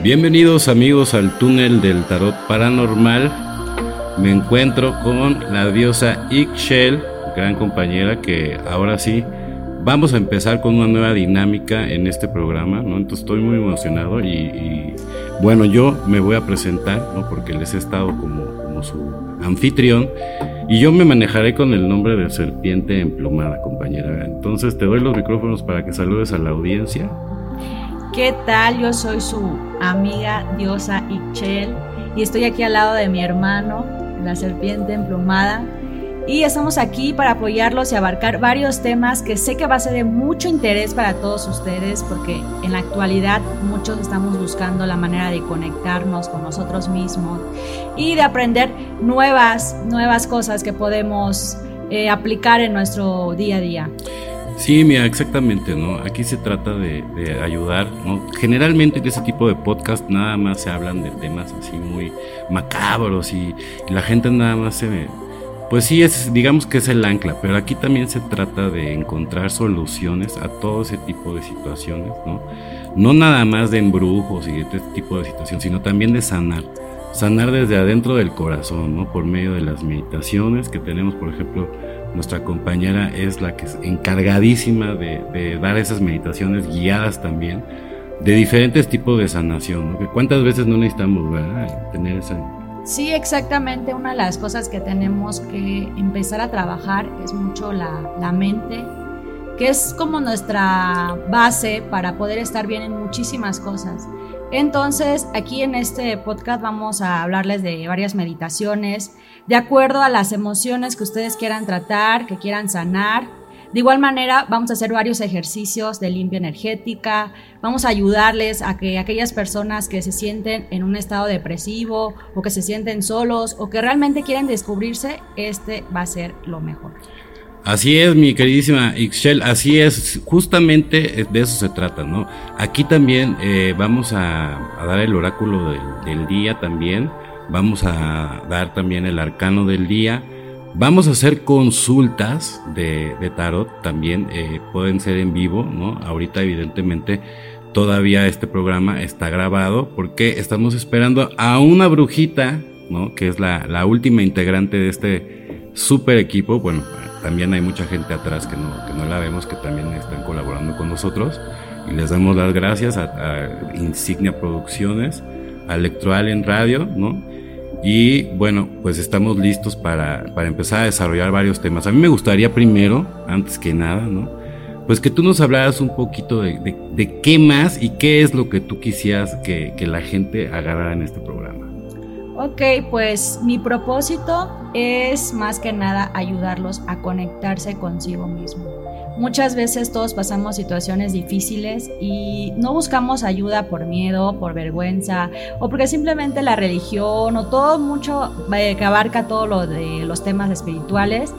Bienvenidos amigos al túnel del tarot paranormal. Me encuentro con la diosa Ixchel, gran compañera que ahora sí vamos a empezar con una nueva dinámica en este programa, ¿no? Entonces estoy muy emocionado y, bueno, yo me voy a presentar, ¿no? Porque les he estado como, como su anfitrión y yo me manejaré con el nombre de serpiente emplumada, compañera. Entonces te doy los micrófonos para que saludes a la audiencia. ¿Qué tal? Yo soy su amiga diosa Ichel y estoy aquí al lado de mi hermano, la serpiente emplumada. Y estamos aquí para apoyarlos y abarcar varios temas que sé que va a ser de mucho interés para todos ustedes porque en la actualidad muchos estamos buscando la manera de conectarnos con nosotros mismos y de aprender nuevas, nuevas cosas que podemos eh, aplicar en nuestro día a día. Sí, mira, exactamente, ¿no? Aquí se trata de, ayudar, ¿no? Generalmente en ese tipo de podcast nada más se hablan de temas así muy macabros y, la gente nada más se... Pues sí, es, digamos que es el ancla, pero aquí también se trata de encontrar soluciones a todo ese tipo de situaciones, ¿no? No nada más de embrujos y de este tipo de situaciones, sino también de sanar. Sanar desde adentro del corazón, ¿no? Por medio de las meditaciones que tenemos, por ejemplo, nuestra compañera es la que es encargadísima de, dar esas meditaciones guiadas también de diferentes tipos de sanación. ¿Cuántas veces no necesitamos tener esa... Sí, exactamente. Una de las cosas que tenemos que empezar a trabajar es mucho la, la mente, que es como nuestra base para poder estar bien en muchísimas cosas. Entonces, aquí en este podcast vamos a hablarles de varias meditaciones, de acuerdo a las emociones que ustedes quieran tratar, que quieran sanar. De igual manera, vamos a hacer varios ejercicios de limpia energética, vamos a ayudarles a que aquellas personas que se sienten en un estado depresivo o que se sienten solos o que realmente quieren descubrirse, este va a ser lo mejor. Así es, mi queridísima Ixchel, así es, justamente de eso se trata, ¿no? Aquí también eh, vamos a, dar el oráculo del día también vamos a dar también el arcano del día. Vamos a hacer consultas de, tarot también, eh, pueden ser en vivo, ¿no? Ahorita evidentemente todavía este programa está grabado porque estamos esperando a una brujita, ¿no? Que es la, última integrante de este super equipo. Bueno, también hay mucha gente atrás que no, que no la vemos, que también están colaborando con nosotros. Y les damos las gracias a, Insignia Producciones, a Electroalien Radio, ¿no? Y bueno, pues estamos listos para, empezar a desarrollar varios temas. A mí me gustaría primero, antes que nada, ¿no? Pues que tú nos hablaras un poquito de, qué más y qué es lo que tú quisieras que, que la gente agarrara en este programa. Ok, pues mi propósito es más que nada ayudarlos a conectarse consigo mismo Muchas veces todos pasamos situaciones difíciles y no buscamos ayuda por miedo, por vergüenza o porque simplemente la religión o todo mucho eh, que abarca todo lo de los temas espirituales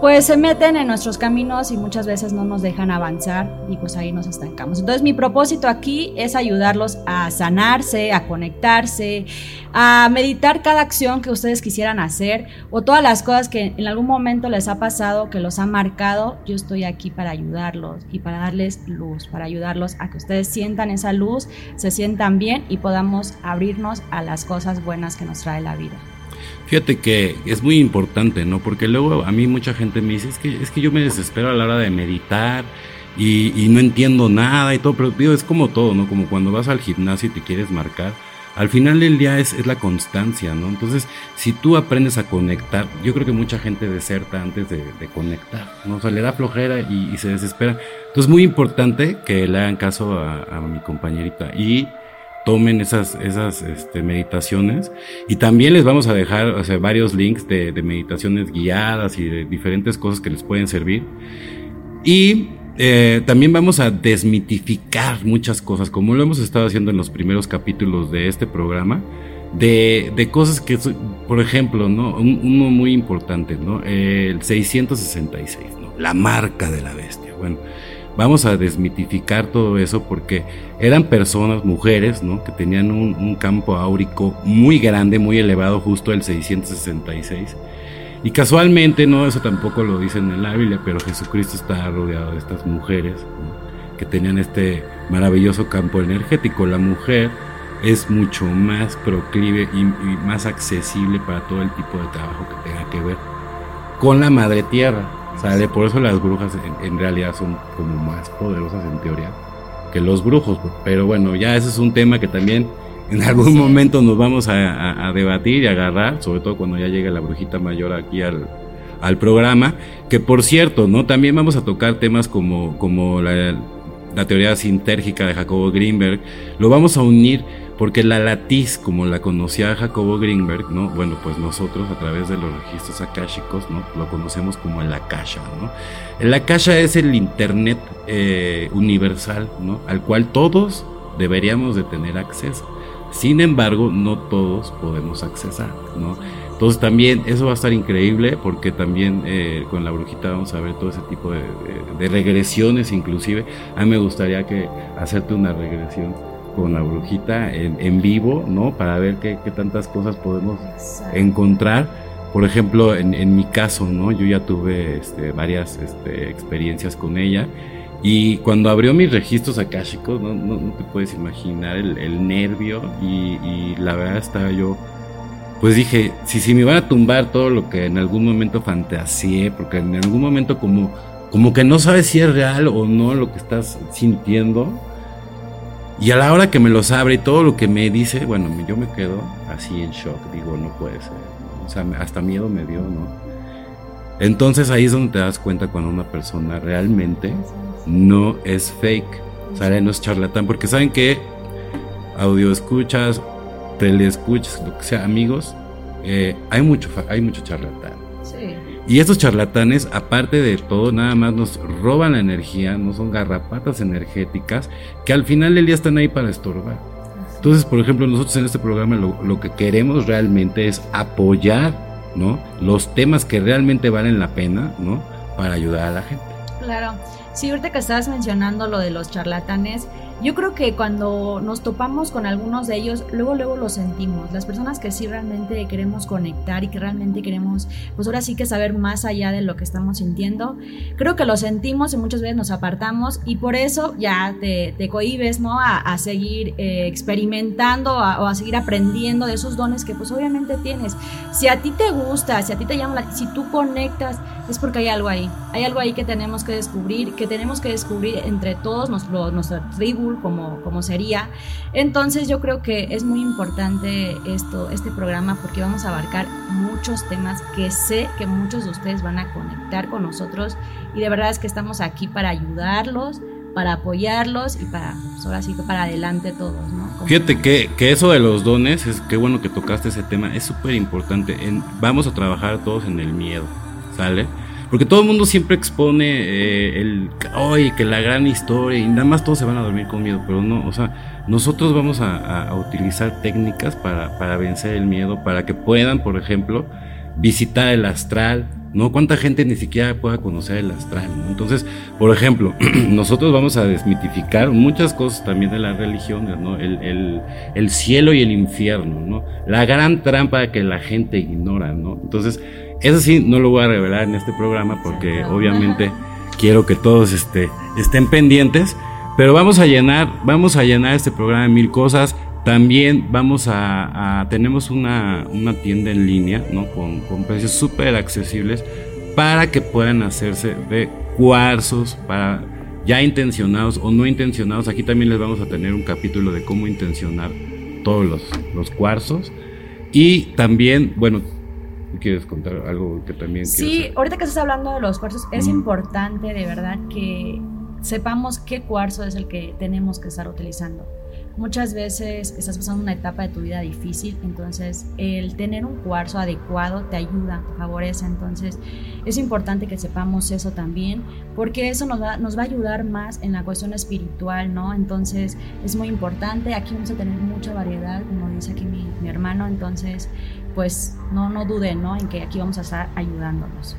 pues se meten en nuestros caminos y muchas veces no nos dejan avanzar y pues ahí nos estancamos. Entonces mi propósito aquí es ayudarlos a sanarse, a conectarse, a meditar cada acción que ustedes quisieran hacer o todas las cosas que en algún momento les ha pasado, que los ha marcado. Yo estoy aquí para ayudarlos y para darles luz, para ayudarlos a que ustedes sientan esa luz, se sientan bien y podamos abrirnos a las cosas buenas que nos trae la vida. Fíjate que es muy importante, ¿no? Porque luego a mí mucha gente me dice, es que, es que yo me desespero a la hora de meditar y, no entiendo nada y todo, pero es como todo, ¿no? Como cuando vas al gimnasio y te quieres marcar, al final del día es, la constancia, ¿no? Entonces, si tú aprendes a conectar, yo creo que mucha gente deserta antes de, conectar, ¿no? O sea, le da flojera y, se desespera. Entonces, es muy importante que le hagan caso a mi compañerita y tomen esas, esas este, meditaciones y también les vamos a dejar varios links de, meditaciones guiadas y de diferentes cosas que les pueden servir. Y eh, también vamos a desmitificar muchas cosas, como lo hemos estado haciendo en los primeros capítulos de este programa, de, de cosas que, por ejemplo, ¿no? uno muy importante, ¿no? El 666, ¿no? La marca de la bestia. Bueno, vamos a desmitificar todo eso porque eran personas, mujeres, ¿no? Que tenían un, campo áurico muy grande, muy elevado, justo el 666. Y casualmente, no, eso tampoco lo dicen en la Biblia, pero Jesucristo está rodeado de estas mujeres que tenían este maravilloso campo energético. La mujer es mucho más proclive y, más accesible para todo el tipo de trabajo que tenga que ver con la madre tierra. ¿Sale? Por eso las brujas en, realidad son como más poderosas en teoría que los brujos. Pero bueno, ya ese es un tema que también en algún momento nos vamos a, debatir y agarrar, sobre todo cuando ya llegue la brujita mayor aquí al, al programa. Que por cierto, ¿no? También vamos a tocar temas como, como la, la teoría sintérgica de Jacobo Greenberg. Lo vamos a unir porque la latiz, como la conocía Jacobo Greenberg, ¿no? Bueno, pues nosotros a través de los registros akáshicos. Lo conocemos como el akasha, ¿no? El akasha es el internet eh, universal, ¿no? Al cual todos deberíamos de tener acceso. Sin embargo, no todos podemos accesar. Entonces también eso va a estar increíble porque también eh, con la brujita vamos a ver todo ese tipo de, regresiones inclusive. A mí me gustaría que hacerte una regresión con la brujita en, vivo, ¿no? Para ver qué, tantas cosas podemos encontrar. Por ejemplo, en, mi caso, ¿no? Yo ya tuve este, varias este, experiencias con ella. Y cuando abrió mis registros akáshicos, no, no, te puedes imaginar el, nervio. Y, la verdad estaba yo, pues dije, si, si me van a tumbar todo lo que en algún momento fantaseé, porque en algún momento como, como que no sabes si es real o no lo que estás sintiendo, y a la hora que me los abre y todo lo que me dice, bueno, yo me quedo así en shock, digo, no puede ser. O sea, hasta miedo me dio, ¿no? Entonces ahí es donde te das cuenta cuando una persona realmente no es fake, o sea, no es charlatán, porque saben que audio escuchas, tele escuchas, lo que sea, amigos, eh, hay mucho, hay mucho charlatán. Y estos charlatanes, aparte de todo, nada más nos roban la energía, no son garrapatas energéticas que al final del día están ahí para estorbar. Entonces, por ejemplo, nosotros en este programa lo, que queremos realmente es apoyar, ¿no? Los temas que realmente valen la pena, ¿no? Para ayudar a la gente. Claro. Sí, ahorita que estabas mencionando lo de los charlatanes, yo creo que cuando nos topamos con algunos de ellos, luego, luego lo sentimos. Las personas que sí realmente queremos conectar y que realmente queremos, pues ahora sí que saber más allá de lo que estamos sintiendo, creo que lo sentimos y muchas veces nos apartamos y por eso ya te, te cohibes, ¿no? A, seguir eh, experimentando o a seguir aprendiendo de esos dones que pues obviamente tienes. Si a ti te gusta, si a ti te llama, si tú conectas, es porque hay algo ahí. Hay algo ahí que tenemos que descubrir, que tenemos que descubrir entre todos, nuestra tribu como, como sería. Entonces yo creo que es muy importante esto, este programa porque vamos a abarcar muchos temas que sé que muchos de ustedes van a conectar con nosotros y de verdad es que estamos aquí para ayudarlos, para apoyarlos y para, pues, ahora sí, para adelante todos, ¿no? Fíjate que, que, eso de los dones, es qué bueno que tocaste ese tema, es súper importante. Vamos a trabajar todos en el miedo, ¿sale? Porque todo el mundo siempre expone eh, el, oye, que la gran historia y nada más todos se van a dormir con miedo, pero no, o sea, nosotros vamos a, utilizar técnicas para, para, vencer el miedo, para que puedan, por ejemplo, visitar el astral, ¿no? ¿Cuánta gente ni siquiera pueda conocer el astral? Entonces, por ejemplo, nosotros vamos a desmitificar muchas cosas también de las religiones, ¿no? El, el, el cielo y el infierno, ¿no? La gran trampa que la gente ignora, ¿no? Entonces, eso sí, no lo voy a revelar en este programa porque obviamente quiero que todos este, estén pendientes. Pero vamos a llenar, vamos a llenar este programa de mil cosas. También vamos a, tenemos una, tienda en línea, ¿no? Con, con precios súper accesibles para que puedan hacerse de cuarzos para ya intencionados o no intencionados. Aquí también les vamos a tener un capítulo de cómo intencionar todos los, los cuarzos. Y también, bueno, ¿Quieres contar algo que también... Sí, ahorita que estás hablando de los cuarzos, es importante de verdad que sepamos qué cuarzo es el que tenemos que estar utilizando. Muchas veces estás pasando una etapa de tu vida difícil, entonces el tener un cuarzo adecuado te ayuda, te favorece. Entonces es importante que sepamos eso también, porque eso nos va, nos va a ayudar más en la cuestión espiritual, ¿no? Entonces es muy importante. Aquí vamos a tener mucha variedad, como dice aquí mi, hermano. Entonces pues no, no duden ¿no? en que aquí vamos a estar ayudándonos.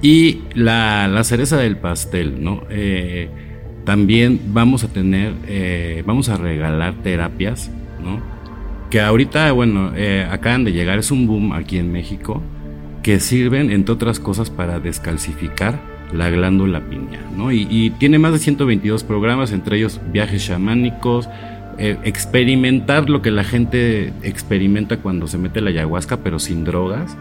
Y la, cereza del pastel, ¿no? Eh, también vamos a tener, eh, vamos a regalar terapias, ¿no? Que ahorita, bueno, eh, acaban de llegar, es un boom aquí en México, que sirven, entre otras cosas, para descalcificar la glándula pineal, ¿no? Y, tiene más de 122 programas, entre ellos viajes chamánicos, eh, experimentar lo que la gente experimenta cuando se mete la ayahuasca, pero sin drogas.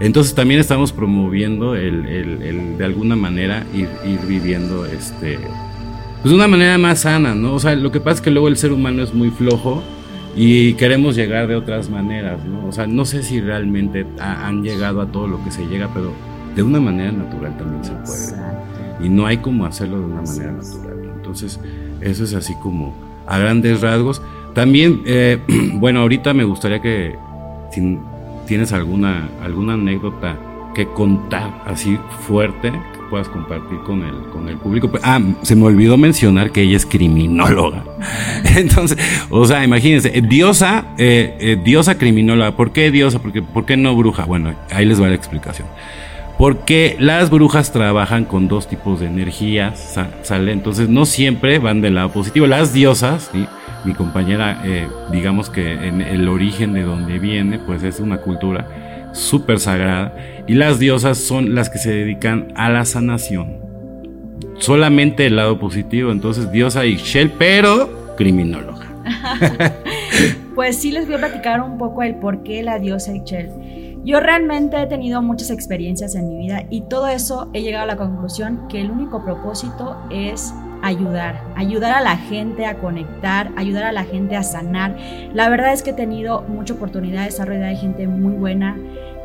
Entonces también estamos promoviendo el, de alguna manera ir, ir, viviendo este pues de una manera más sana, ¿no? O sea, lo que pasa es que luego el ser humano es muy flojo y queremos llegar de otras maneras, ¿no? O sea, no sé si realmente han llegado a todo lo que se llega, pero de una manera natural también se puede. Y no hay como hacerlo de una manera natural. Entonces, eso es así como a grandes rasgos. También, eh, bueno, ahorita me gustaría que si tienes alguna, alguna anécdota que contar así fuerte puedas compartir con el, con el público. Ah, se me olvidó mencionar que ella es criminóloga. Entonces, o sea, imagínense, diosa, eh, eh, diosa criminóloga. ¿Por qué diosa? Porque, ¿Por qué no bruja? Bueno, ahí les va la explicación. Porque las brujas trabajan con dos tipos de energías, ¿sale? Entonces no siempre van del lado positivo. Las diosas, mi compañera, eh, digamos que en el origen de donde viene, pues es una cultura súper sagrada. Y las diosas son las que se dedican a la sanación. Solamente el lado positivo. Entonces, diosa Ixchel, pero criminóloga. pues sí les voy a platicar un poco el por qué la diosa Ixchel. Yo realmente he tenido muchas experiencias en mi vida y todo eso he llegado a la conclusión que el único propósito es ayudar, ayudar a la gente a conectar, ayudar a la gente a sanar. La verdad es que he tenido mucha oportunidad de desarrollar de gente muy buena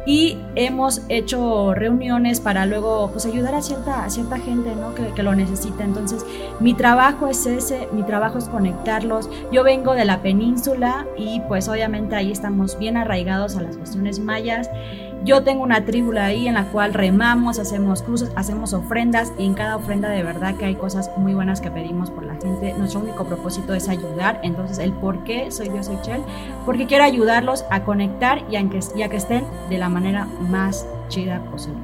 y hemos hecho reuniones para luego pues ayudar a cierta, a cierta gente ¿no? que, que, lo necesita. Entonces mi trabajo es ese, mi trabajo es conectarlos. Yo vengo de la península y pues obviamente ahí estamos bien arraigados a las cuestiones mayas. Yo tengo una tribula ahí en la cual remamos, hacemos cruces, hacemos ofrendas y en cada ofrenda de verdad que hay cosas muy buenas que pedimos por la gente. Nuestro único propósito es ayudar. Entonces, el por qué soy Dios Chel, porque quiero ayudarlos a conectar y a, que, que estén de la manera más chida posible.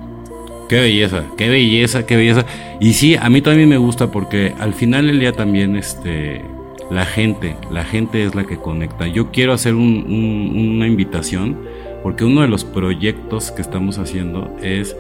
Qué belleza, qué belleza, qué belleza. Y sí, a mí también me gusta porque al final del día también este, la gente, la gente es la que conecta. Yo quiero hacer una invitación porque uno de los proyectos que estamos haciendo es,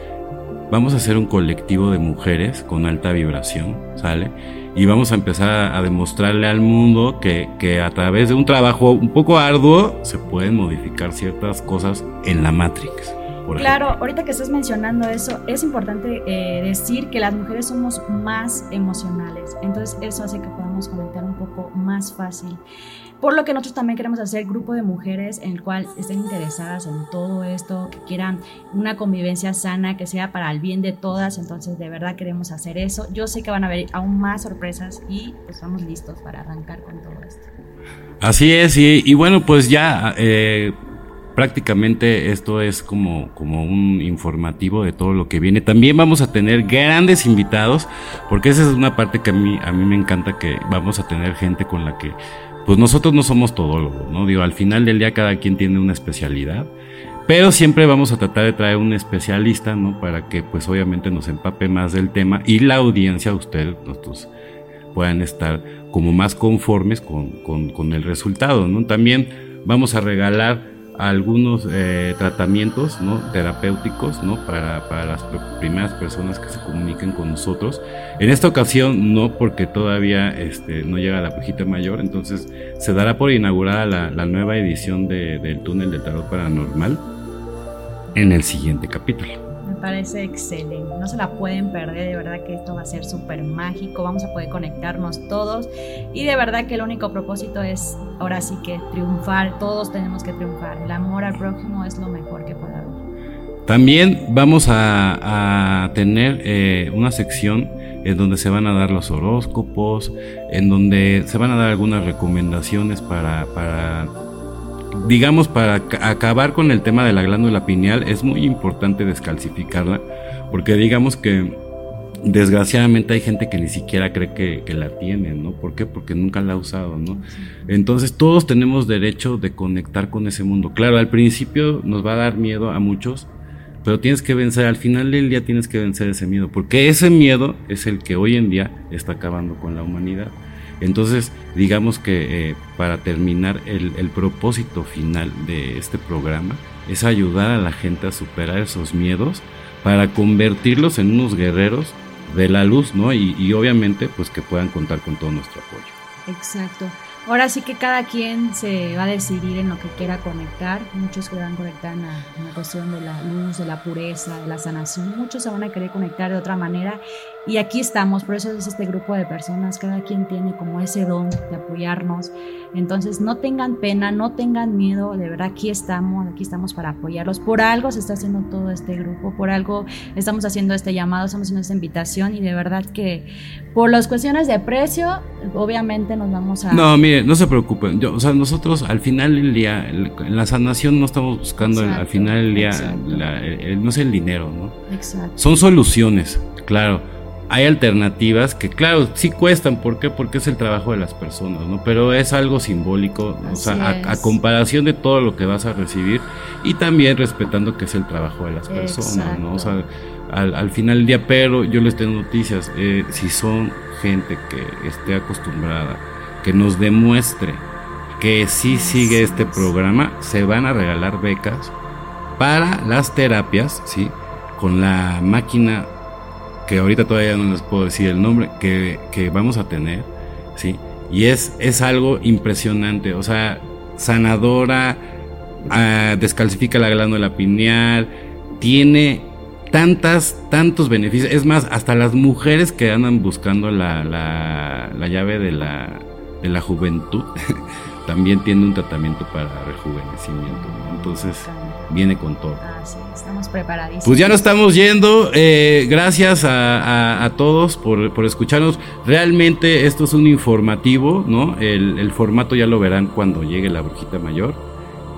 vamos a hacer un colectivo de mujeres con alta vibración, ¿sale? Y vamos a empezar a, demostrarle al mundo que, que, a través de un trabajo un poco arduo se pueden modificar ciertas cosas en la Matrix. Claro, ahorita que estás mencionando eso, es importante eh, decir que las mujeres somos más emocionales, entonces eso hace que podamos conectar un poco más fácil. Por lo que nosotros también queremos hacer grupo de mujeres en el cual estén interesadas en todo esto, que quieran una convivencia sana, que sea para el bien de todas. Entonces, de verdad queremos hacer eso. Yo sé que van a haber aún más sorpresas y pues estamos listos para arrancar con todo esto. Así es, y, y bueno, pues ya eh, prácticamente esto es como, como un informativo de todo lo que viene. También vamos a tener grandes invitados, porque esa es una parte que a mí, a mí me encanta, que vamos a tener gente con la que pues nosotros no somos todólogos, ¿no? Digo, al final del día cada quien tiene una especialidad, pero siempre vamos a tratar de traer un especialista, ¿no? Para que pues obviamente nos empape más del tema y la audiencia, ustedes, nosotros, puedan estar como más conformes con, con, con el resultado, ¿no? También vamos a regalar algunos eh, tratamientos ¿no? terapéuticos ¿no? Para, para, las primeras personas que se comuniquen con nosotros. En esta ocasión no porque todavía este, no llega la pujita mayor, entonces se dará por inaugurada la, la nueva edición de, del túnel de tarot paranormal en el siguiente capítulo parece excelente. No se la pueden perder, de verdad que esto va a ser súper mágico. Vamos a poder conectarnos todos. Y de verdad que el único propósito es ahora sí que triunfar. Todos tenemos que triunfar. El amor al prójimo es lo mejor que puede haber. También vamos a, tener eh, una sección en donde se van a dar los horóscopos, en donde se van a dar algunas recomendaciones para, para digamos, para acabar con el tema de la glándula pineal, es muy importante descalcificarla, porque digamos que desgraciadamente hay gente que ni siquiera cree que, la tiene, ¿no? ¿Por qué? Porque nunca la ha usado, ¿no? Entonces todos tenemos derecho de conectar con ese mundo. Claro, al principio nos va a dar miedo a muchos, pero tienes que vencer, al final del día tienes que vencer ese miedo, porque ese miedo es el que hoy en día está acabando con la humanidad. Entonces, digamos que eh, para terminar, el, propósito final de este programa es ayudar a la gente a superar esos miedos para convertirlos en unos guerreros de la luz, ¿no? Y, obviamente, pues que puedan contar con todo nuestro apoyo. Exacto. Ahora sí que cada quien se va a decidir en lo que quiera conectar. Muchos que van a conectar en la, cuestión de la luz, de la pureza, de la sanación. Muchos se van a querer conectar de otra manera. Y aquí estamos, por eso es este grupo de personas. Cada quien tiene como ese don de apoyarnos. Entonces no tengan pena, no tengan miedo. De verdad, aquí estamos, aquí estamos para apoyarlos. Por algo se está haciendo todo este grupo, por algo estamos haciendo este llamado, estamos haciendo esta invitación. Y de verdad que por las cuestiones de precio, obviamente nos vamos a... No, mire, no se preocupen. Yo, o sea, nosotros al final del día, en la sanación no estamos buscando al final del día, no es el dinero, ¿no? Exacto. Son soluciones, claro. Hay alternativas que, claro, sí cuestan. ¿Por qué? Porque es el trabajo de las personas, ¿no? Pero es algo simbólico, o sea, a, comparación de todo lo que vas a recibir y también respetando que es el trabajo de las personas, ¿no? O sea, al, final del día, pero yo les tengo noticias, eh, si son gente que esté acostumbrada, que nos demuestre que sí sigue este programa, se van a regalar becas para las terapias, ¿sí? Con la máquina que ahorita todavía no les puedo decir el nombre, que, vamos a tener, ¿sí? Y es, es algo impresionante, o sea, sanadora, ah, descalcifica la glándula pineal, tiene tantas, tantos beneficios. Es más, hasta las mujeres que andan buscando la, la, llave de la, de la juventud también tienen un tratamiento para rejuvenecimiento. Entonces, viene con todo. Ah, sí, estamos preparadísimos. Pues ya nos estamos yendo. Eh, gracias a, todos por, por, escucharnos. Realmente esto es un informativo, ¿no? El, el formato ya lo verán cuando llegue la brujita mayor.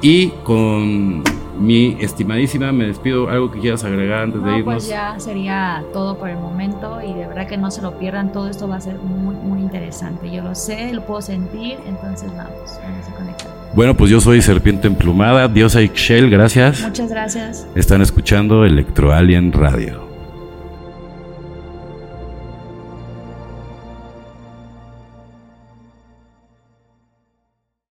Y con mi estimadísima, me despido. ¿Algo que quieras agregar antes de pues irnos? Pues ya sería todo por el momento y de verdad que no se lo pierdan. Todo esto va a ser muy, muy interesante. Yo lo sé, lo puedo sentir, entonces vamos, vamos a conectar. Bueno, pues yo soy Serpiente Emplumada, Diosa Ixchel, gracias. Muchas gracias. Están escuchando Electro Alien Radio.